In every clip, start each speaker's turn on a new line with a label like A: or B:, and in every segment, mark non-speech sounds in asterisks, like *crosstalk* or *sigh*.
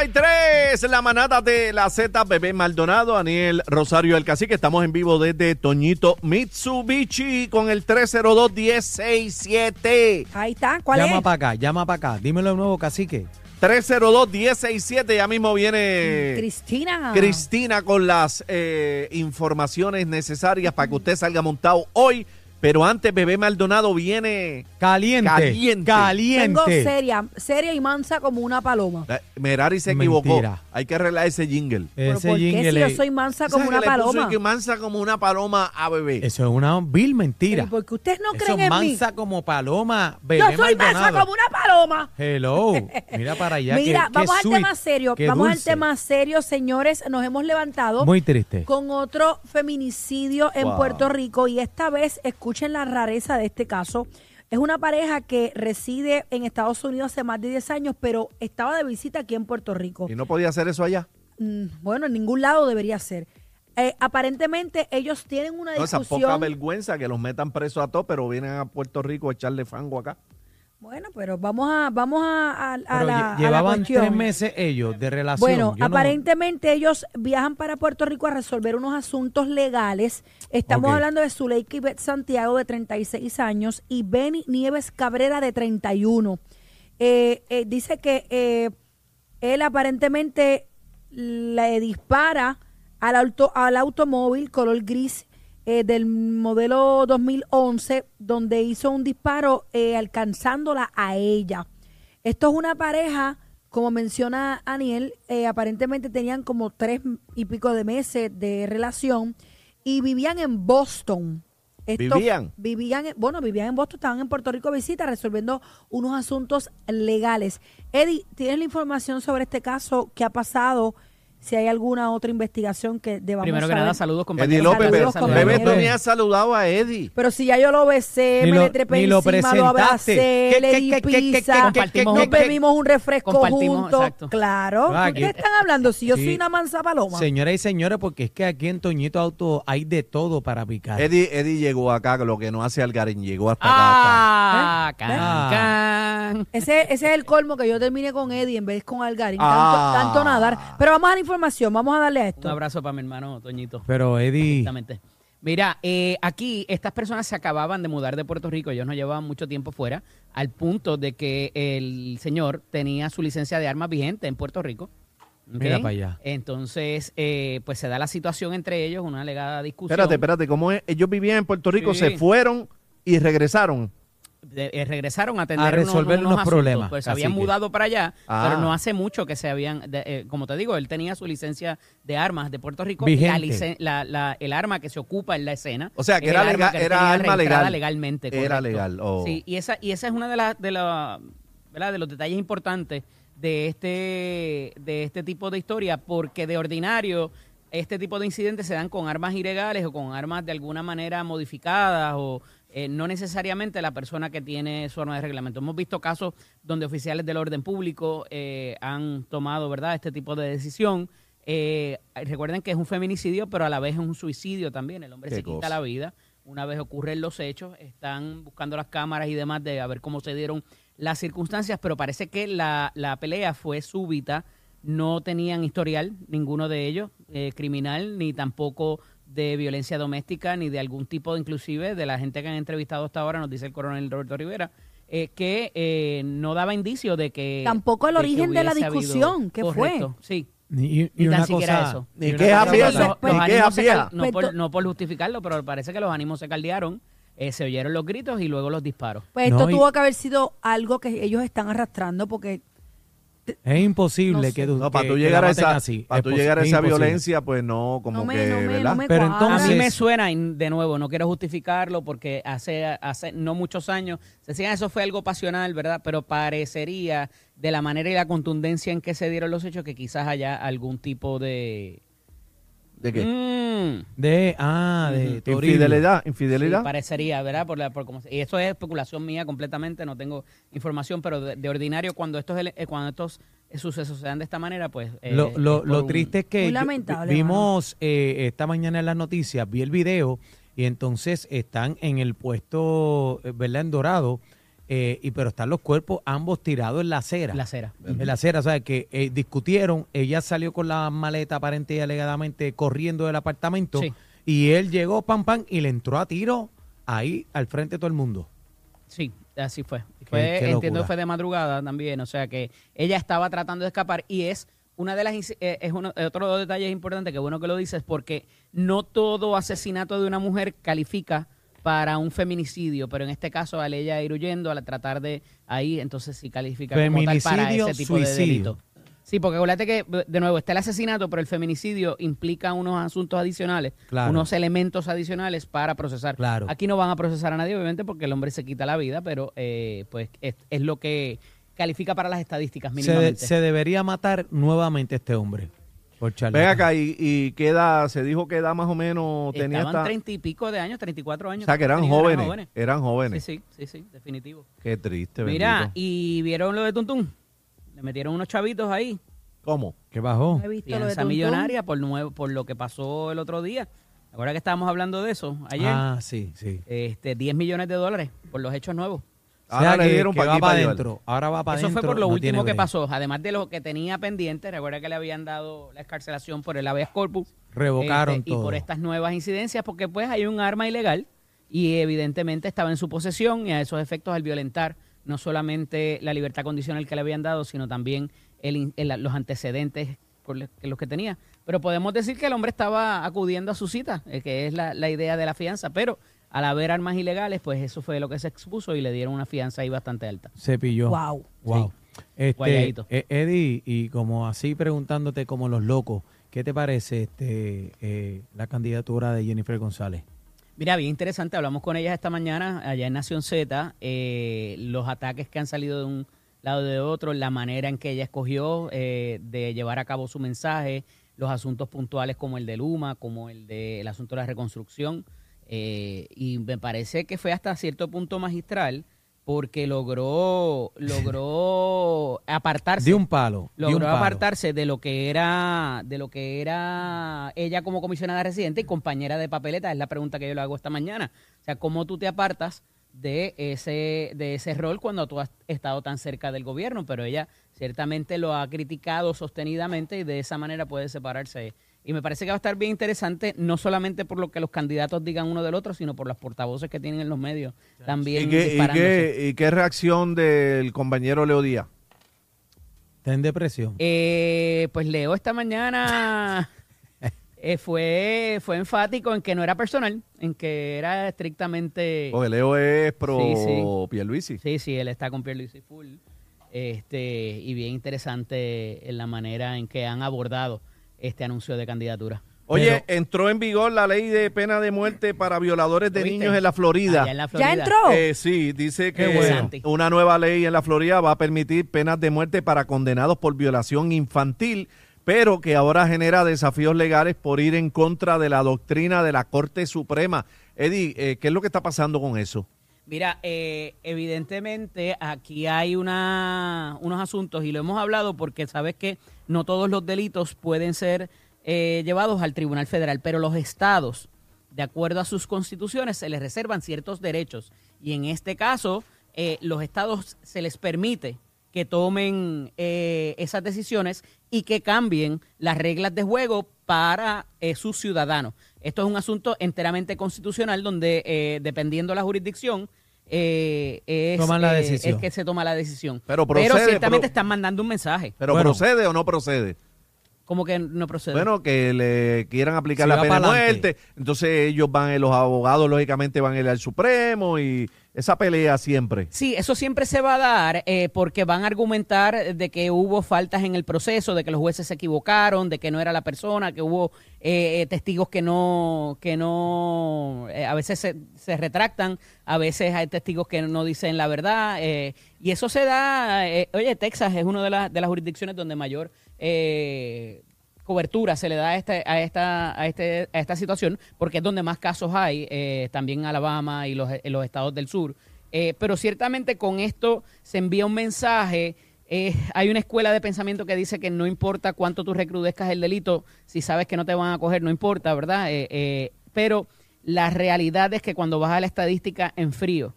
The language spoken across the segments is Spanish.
A: Hay tres, la manada de la Z, Bebé Maldonado, Daniel Rosario El Cacique. Estamos en vivo desde Toñito Mitsubishi con el 302-1067.
B: Ahí está, ¿cuál
C: llama
B: es?
C: para acá, llama para acá. Dímelo de nuevo, cacique.
A: 302-1067. Ya mismo viene
B: Cristina.
A: Cristina con las eh, informaciones necesarias para que usted salga montado hoy. Pero antes, Bebé Maldonado viene.
C: Caliente.
A: Caliente.
B: Vengo
C: Caliente.
B: seria, seria y mansa como una paloma.
A: Merari se equivocó.
C: Mentira.
A: Hay que arreglar ese jingle.
B: Pero
C: Ese
B: ¿por qué si
C: jingle
B: yo
C: es-
B: soy mansa como
A: ¿Sabes
B: una
A: que le puso
B: paloma?
A: que mansa como una paloma a bebé?
C: Eso es una vil mentira.
B: Pero porque ustedes no
C: Eso
B: creen
C: es
B: en mí.
C: mansa como paloma. Bebé
B: Yo soy mansa
C: Maldonado.
B: como una paloma.
C: Hello. Mira para allá. *laughs*
B: Mira,
C: qué- qué
B: vamos al
C: sweet,
B: tema serio.
C: qué
B: Vamos al
C: dulce.
B: tema serio, señores. Nos hemos levantado
C: Muy triste.
B: con otro feminicidio en
A: Wow.
B: Puerto Rico y esta vez, escuchen la rareza de este caso. Es una pareja que reside en Estados Unidos hace más de 10 años, pero estaba de visita aquí en Puerto Rico.
A: ¿Y no podía hacer eso allá?
B: Mm, Bueno, en ningún lado debería ser. Eh, aparentemente ellos tienen una
A: No, esa
B: discusión.
A: poca vergüenza que los metan presos a todos, pero vienen a Puerto Rico a echarle fango acá.
B: Bueno, pero vamos a vamos a, a- a
C: Pero
B: la,
C: lle-
B: a la
C: llevaban
B: cuestión.
C: tres meses ellos de relación.
B: Bueno,
C: Yo no-
B: aparentemente ellos viajan para Puerto Rico a resolver unos asuntos legales. Estamos hablando de Zuleika Ivette Santiago, de 36 años, y Benny Nieves Cabrera, de 31. Eh, eh, dice que eh, él aparentemente le dispara al, auto, al automóvil color gris eh, del modelo 2011, donde hizo un disparo eh, alcanzándola a ella. Esto es una pareja, como menciona Aniel, eh, aparentemente tenían como tres y pico de meses de relación y vivían en Boston.
A: ¿Vivían?
B: Vivían, en- bueno, vivían en Boston, estaban en Puerto Rico visita resolviendo unos asuntos legales. Eddie, ¿tienes la información sobre este caso? ¿Qué ha pasado? Si hay alguna otra investigación que debamos
D: Primero que
B: saber.
D: nada, saludos
A: Eddie
D: compañeros.
A: López,
B: Saludos,
A: bebé,
B: compañeros.
A: bebé, tú ni has saludado a Eddie.
B: Pero si ya yo lo besé,
C: Ni
B: me
C: lo-
B: le trepé
C: ni lo
B: encima, lo
C: presentaste.
B: abracé,
C: ¿Qué,
B: le
C: qué,
B: di
C: qué, qué, qué,
B: pizza,
C: qué,
D: compartimos
B: nos
D: un-
B: bebimos un refresco
D: Compartimos,
B: juntos.
D: exacto.
B: Claro.
C: Ah,
B: ¿Qué
C: aquí-
B: están hablando? Si yo
C: Sí.
B: soy una mansa paloma.
C: Señoras y señores, porque es que aquí en Toñito Auto hay de todo para picar.
A: Eddie, Eddie llegó acá, lo que no hace Algarín, llegó hasta acá.
D: Ah,
B: ¿Eh?
D: can,
C: Ah.
D: can.
B: Ese, ese es el colmo que yo termine con Eddie en vez con Algarín.
A: Ah.
B: Tanto, tanto nadar. Pero vamos a la información, vamos a darle a
D: Un
B: esto.
D: abrazo para mi hermano Toñito.
C: Pero Eddie,
D: Exactamente. Mira, eh, aquí estas personas se acababan de mudar de Puerto Rico, ellos no llevaban mucho tiempo fuera, al punto de que el señor tenía su licencia de armas vigente en Puerto Rico.
C: Mira para allá.
D: Entonces, eh, pues se da la situación entre ellos, una alegada discusión.
A: Espérate, espérate, ¿cómo es? Ellos vivían en Puerto Rico,
D: Sí.
A: se fueron y regresaron.
D: De- eh, regresaron a atender
C: A resolver unos problemas,
D: Pues se habían
C: que-
D: mudado para allá,
A: Ah.
D: pero no hace mucho que se habían, de- eh, como te digo, él tenía su licencia de armas de Puerto Rico. La licen- la- la- el arma que se ocupa en la escena.
A: O sea, que era legal-
D: que él
A: era arma legal.
D: legalmente.
A: Era legal, oh.
D: Sí, y esa, y esa es una de las de la, ¿verdad? de los detalles importantes de este, de este tipo de historia, porque de ordinario este tipo de incidentes se dan con armas ilegales o con armas de alguna manera modificadas o eh, no necesariamente la persona que tiene su arma de reglamento. Hemos visto casos donde oficiales del orden público eh, han tomado verdad este tipo de decisión. Eh, recuerden que es un feminicidio, pero a la vez es un suicidio también. El hombre
A: Qué
D: se quita
A: cosa.
D: la vida. Una vez ocurren los hechos, están buscando las cámaras y demás de a ver cómo se dieron las circunstancias, pero parece que la, la pelea fue súbita. No tenían historial, ninguno de ellos, eh, criminal, ni tampoco de violencia doméstica, ni de algún tipo, inclusive, de la gente que han entrevistado hasta ahora, nos dice el coronel Roberto Rivera, eh, que eh, no daba indicio de que...
B: Tampoco el
D: de que
B: origen de la
D: hubiese habido-
B: discusión, ¿qué fue?
D: Sí.
C: y, y una
D: siquiera
C: cosa.
D: eso.
C: y
A: Ni
D: no, por,
B: Pues,
D: no por justificarlo, pero parece que los ánimos se caldearon, eh, se oyeron los gritos y luego los disparos.
B: Pues
C: No,
B: esto
C: y-
B: tuvo que haber sido algo que ellos están arrastrando porque
C: Es imposible
B: No
C: que,
B: sé.
C: tú-
A: No, para
C: que-
A: tú
C: que
A: llegar a esa,
C: así.
A: para
C: Es
A: tú llegar a
C: es
A: esa
C: imposible.
A: violencia, pues no, como
B: no me,
A: que,
B: no me,
A: ¿verdad?
B: no me
C: Pero
B: cuadra.
D: A mí
C: Entonces-
D: me suena, y de nuevo, no quiero justificarlo porque hace, hace no muchos años se decían eso fue algo pasional, ¿verdad? Pero parecería de la manera y la contundencia en que se dieron los hechos que quizás haya algún tipo de...
A: ¿De qué?
D: Mm,
C: De, ah, de Toribio.
A: Infidelidad,
D: sí,
A: infidelidad.
D: parecería, ¿verdad? Por la, por cómo se- y eso es especulación mía completamente, no tengo información, pero de, de ordinario cuando estos, eh, cuando estos eh, sucesos se dan de esta manera, pues... eh,
C: Lo, lo- lo
D: un-
C: triste es que
B: Muy
C: yo-
B: lamentable,
C: vimos eh, esta mañana en las noticias, vi el video y entonces están en el puesto, ¿verdad? En Dorado, eh, y pero están los cuerpos ambos tirados en la acera.
D: La acera.
C: En la acera, o sea, que eh, discutieron, ella salió con la maleta aparente y alegadamente corriendo del apartamento
D: Sí.
C: y él llegó, pam, pam, y le entró a tiro ahí al frente de todo el mundo.
D: Sí, así fue. Fue
C: qué
D: entiendo que fue de madrugada también, o sea que ella estaba tratando de escapar y es una de las eh, es uno, otro detalle importante que bueno que lo dices porque no todo asesinato de una mujer califica para un feminicidio, pero en este caso al ella ir huyendo, al tratar de ahí, entonces sí califica como tal para ese tipo de delito. Sí, porque acuérdate que, de nuevo, está el asesinato, pero el feminicidio implica unos asuntos adicionales,
C: Claro.
D: unos elementos adicionales para procesar.
C: Claro.
D: Aquí no van a procesar a nadie, obviamente, porque el hombre se quita la vida, pero eh, pues es, es lo que califica para las estadísticas
C: Se, de-
D: mínimamente.
C: se debería matar nuevamente este hombre. Por.
A: Ven acá, y, edad, se dijo que edad más o menos tenía
D: Estaban
A: esta...
D: treinta y pico de años, treinta y cuatro años.
A: O sea, que eran jóvenes, eran jóvenes.
D: Sí, sí, sí, sí, definitivo.
A: Qué triste,
D: Mira,
A: bendito.
D: y vieron lo de Tuntún. Le metieron unos chavitos ahí.
A: ¿Cómo?
C: ¿Qué bajó?
B: No he visto lo de Tuntún.
D: millonaria por, nuevo, por lo que pasó el otro día. Ahora que estábamos hablando de eso, ayer,
C: Ah, sí, sí.
D: este 10 millones de dólares por los hechos nuevos.
A: Ahora
C: O sea,
A: le
C: que-
A: dieron
C: que va
A: aquí,
C: para adentro. Ahora va para
D: Eso
C: adentro.
D: fue por lo
C: no
D: último que pasó. Además de lo que tenía pendiente, recuerda que le habían dado la escarcelación por el habeas corpus.
C: Revocaron
D: Este,
C: todo.
D: Y por estas nuevas incidencias, porque pues hay un arma ilegal y evidentemente estaba en su posesión y a esos efectos al violentar no solamente la libertad condicional que le habían dado, sino también el in- el- los antecedentes con los que- los que tenía. Pero podemos decir que el hombre estaba acudiendo a su cita, eh, que es la, la idea de la fianza, pero al haber armas ilegales, pues eso fue lo que se expuso y le dieron una fianza ahí bastante alta.
C: Se pilló.
B: Wow.
C: Wow. Este,
D: Guayadito.
C: eh, Eddie, y como así preguntándote como los locos, ¿qué te parece este eh, la candidatura de Jennifer González?
D: Mira, bien interesante. Hablamos con ellas esta mañana allá en Nación Z. eh, los ataques que han salido de un lado y de otro, la manera en que ella escogió eh, de llevar a cabo su mensaje, los asuntos puntuales como el de Luma, como el del asunto de la reconstrucción. Eh, y me parece que fue hasta cierto punto magistral porque logró, logró *laughs* apartarse
C: De un palo. un
D: logró
C: palo.
D: apartarse de lo que era de lo que era ella como comisionada residente y compañera de papeleta es la pregunta que yo le hago esta mañana o sea cómo tú te apartas de ese de ese rol cuando tú has estado tan cerca del gobierno pero ella ciertamente lo ha criticado sostenidamente y de esa manera puede separarse y me parece que va a estar bien interesante no solamente por lo que los candidatos digan uno del otro sino por las portavoces que tienen en los medios también
A: ¿Y qué, y,
D: disparándose.
A: qué, ¿Y qué reacción del compañero Leo Díaz?
C: Está en depresión.
D: Eh, pues Leo esta mañana *laughs* eh, fue, fue enfático en que no era personal, en que era estrictamente...
A: Porque Leo es pro
D: Sí, sí.
A: Pierluisi.
D: Sí, sí, él está con Pierluisi Full. Este, y bien interesante en la manera en que han abordado este anuncio de candidatura.
A: Oye,
C: Pero-
A: entró en vigor la ley de pena de muerte para violadores de niños en la Florida.
D: Allá en la
B: ¿Ya entró?
A: Eh, sí, dice que
C: bueno.
A: una nueva ley en la Florida va a permitir penas de muerte para condenados por violación infantil, pero que ahora genera desafíos legales por ir en contra de la doctrina de la Corte Suprema. Eddie, eh, ¿qué es lo que está pasando con eso?
D: Mira, eh, evidentemente aquí hay una, unos asuntos y lo hemos hablado porque sabes que no todos los delitos pueden ser eh, llevados al Tribunal Federal, pero los estados, de acuerdo a sus constituciones, se les reservan ciertos derechos. Y en este caso eh, los estados se les permite que tomen eh, esas decisiones y que cambien las reglas de juego para eh, sus ciudadanos. Esto es un asunto enteramente constitucional donde, eh, dependiendo de la jurisdicción, eh, es,
C: Toman la
D: eh,
C: decisión.
D: es que se toma la decisión.
A: Pero procede,
D: ciertamente
A: pero-
D: están mandando un mensaje.
A: ¿Pero
C: Bueno.
A: procede o no procede?
D: Como que no procede.
A: Bueno, que le quieran aplicar
C: Si
A: la pena de muerte. Entonces ellos van, los abogados lógicamente van a ir al Supremo y esa pelea siempre.
D: Sí, eso siempre se va a dar eh, porque van a argumentar de que hubo faltas en el proceso, de que los jueces se equivocaron, de que no era la persona, que hubo eh, testigos que no, que no, eh, a veces se, retractan, a veces hay testigos que no dicen la verdad eh, y eso se da, eh, oye, Texas es una de, las de las jurisdicciones donde mayor eh, cobertura se le da a, este, a, esta, a, este, a esta situación, porque es donde más casos hay, eh, también Alabama y los, eh, estados del sur. Eh, pero ciertamente con esto se envía un mensaje. eh, hay una escuela de pensamiento que dice que no importa cuánto tú recrudezcas el delito, si sabes que no te van a coger, no importa, ¿verdad? Pero la realidad es que cuando vas a la estadística en frío,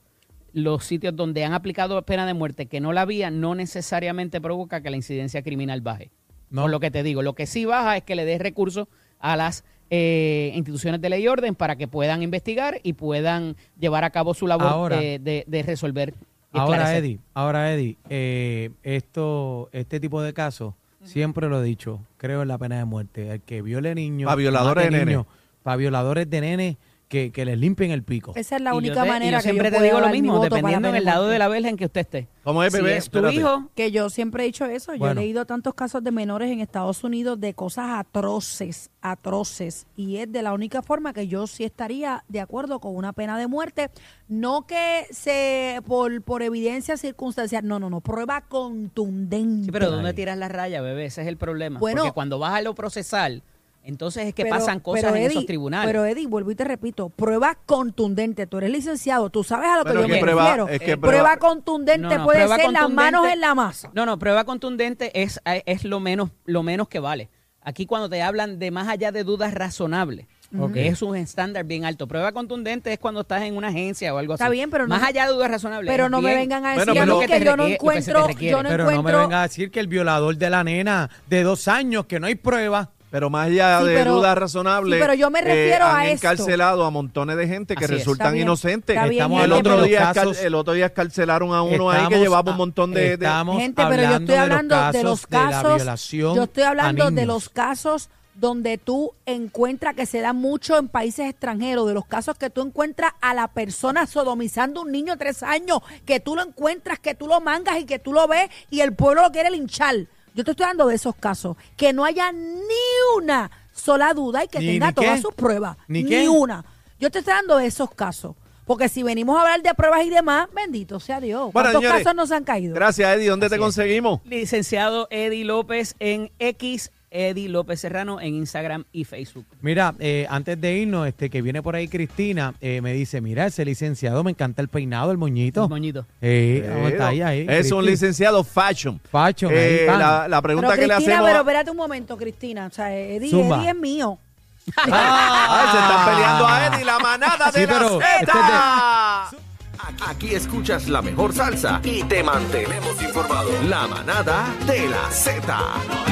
D: los sitios donde han aplicado pena de muerte que no la había, no necesariamente provoca que la incidencia criminal baje.
C: No.
D: Por lo que te digo, lo que sí baja es que le des recursos a las eh, instituciones de ley y orden para que puedan investigar y puedan llevar a cabo su labor
C: Ahora-
D: de, de- de resolver. y
C: Ahora. Eddie, ahora, Eddie, eh, esto, este tipo de casos, siempre lo he dicho, creo en la pena de muerte. El que viole niños.
A: Pa' violadores de nene.
C: niños, Para violadores de nene, que, que les limpien el pico.
B: Esa es la única
D: te- y
B: manera
D: yo
B: que
D: siempre
B: yo
D: te digo lo mismo, dependiendo
B: la
D: en el
B: pena de
D: lado de la verja en que usted esté.
A: ¿Cómo es,
D: Si
A: bebé?
D: es tu
A: Espérate.
D: hijo,
B: Que yo siempre he dicho eso. Yo
C: Bueno.
B: he leído tantos casos de menores en Estados Unidos de cosas atroces, atroces. Y es de la única forma que yo sí estaría de acuerdo con una pena de muerte. No que se por, por evidencia circunstancial. No, no, no. Prueba contundente.
D: Sí, pero ¿dónde tiras la raya, bebé? Ese es el problema.
B: Bueno.
D: Porque cuando vas a lo procesal, entonces es que
B: Pero-
D: pasan cosas
B: pero,
D: en
B: Eddie,
D: esos tribunales.
B: Pero Eddie, vuelvo y te repito, prueba contundente. Tú eres licenciado, tú sabes a lo que yo me
A: prueba-
B: refiero.
A: es que
B: prueba,
A: prueba-
B: contundente
D: No, no,
B: puede
D: prueba
B: ser las manos en la masa.
D: No, no, prueba contundente es, es lo menos lo menos que vale. Aquí cuando te hablan de más allá de dudas razonables,
C: Ok.
D: que es un estándar bien alto. Prueba contundente es cuando estás en una agencia o algo así.
B: Está bien, pero no-
D: Más allá de dudas razonables.
B: Pero no me vengan a
A: Bueno,
B: decir a mí que, yo no
D: que
B: encuentro,
D: requiere.
B: yo no
C: Pero no me
B: encuentro
C: venga a decir que el violador de la nena de dos años, que no hay prueba.
A: Pero más allá
B: Sí,
A: de
B: pero-
A: dudas razonables,
B: sí, pero yo me refiero
A: han
B: a esto.
A: encarcelado a montones de gente que
D: Así
A: resultan
B: Está bien,
A: inocentes.
B: está bien,
C: Estamos
A: el, otro día
C: los casos-
A: el otro día escarcelaron a uno ahí que llevaba un montón de... de-
C: estamos
B: Gente, pero yo
C: hablando
B: estoy
C: de los
B: hablando de los
C: de la
B: casos.
C: violación
B: yo estoy
C: a
B: hablando de los casos donde tú encuentras que se da mucho en países extranjeros, de los casos que tú encuentras a la persona sodomizando a un niño de tres años, que tú lo encuentras, que tú lo mangas y que tú lo ves y el pueblo lo quiere linchar. Yo te estoy hablando de esos casos, que no haya ni una sola duda y que
C: Ni-
B: tenga
C: ni
B: todas
C: qué.
B: sus pruebas.
C: ¿Ni
B: Ni,
C: qué?
B: una. Yo te estoy hablando de esos casos. Porque si venimos a hablar de pruebas y demás, bendito sea Dios.
A: Bueno,
B: ¿Cuántos
A: señores,
B: casos nos han caído?
A: Gracias, Eddie. ¿Dónde
D: Así
A: te
D: es.
A: conseguimos?
D: Licenciado Eddie López en X, Eddie López Serrano en Instagram y Facebook.
C: Mira, eh, antes de irnos, este que viene por ahí Cristina, eh, me dice, mira, ese licenciado, me encanta el peinado, el moñito.
D: El moñito.
C: Eh, ¿cómo está ahí, ahí,
A: es un licenciado fashion.
C: Fashion, ahí
A: Eh,
C: van.
A: la, la pregunta
B: pero
A: que le
B: Cristina,
A: hacemos...
B: pero espérate un momento, Cristina. O sea, Eddie. Eddie es mío.
A: Ay, se están peleando a Eddie, la manada de
C: Sí,
A: la
C: pero este es
E: Aquí, aquí escuchas la mejor salsa y te mantenemos informado. La manada de la Z.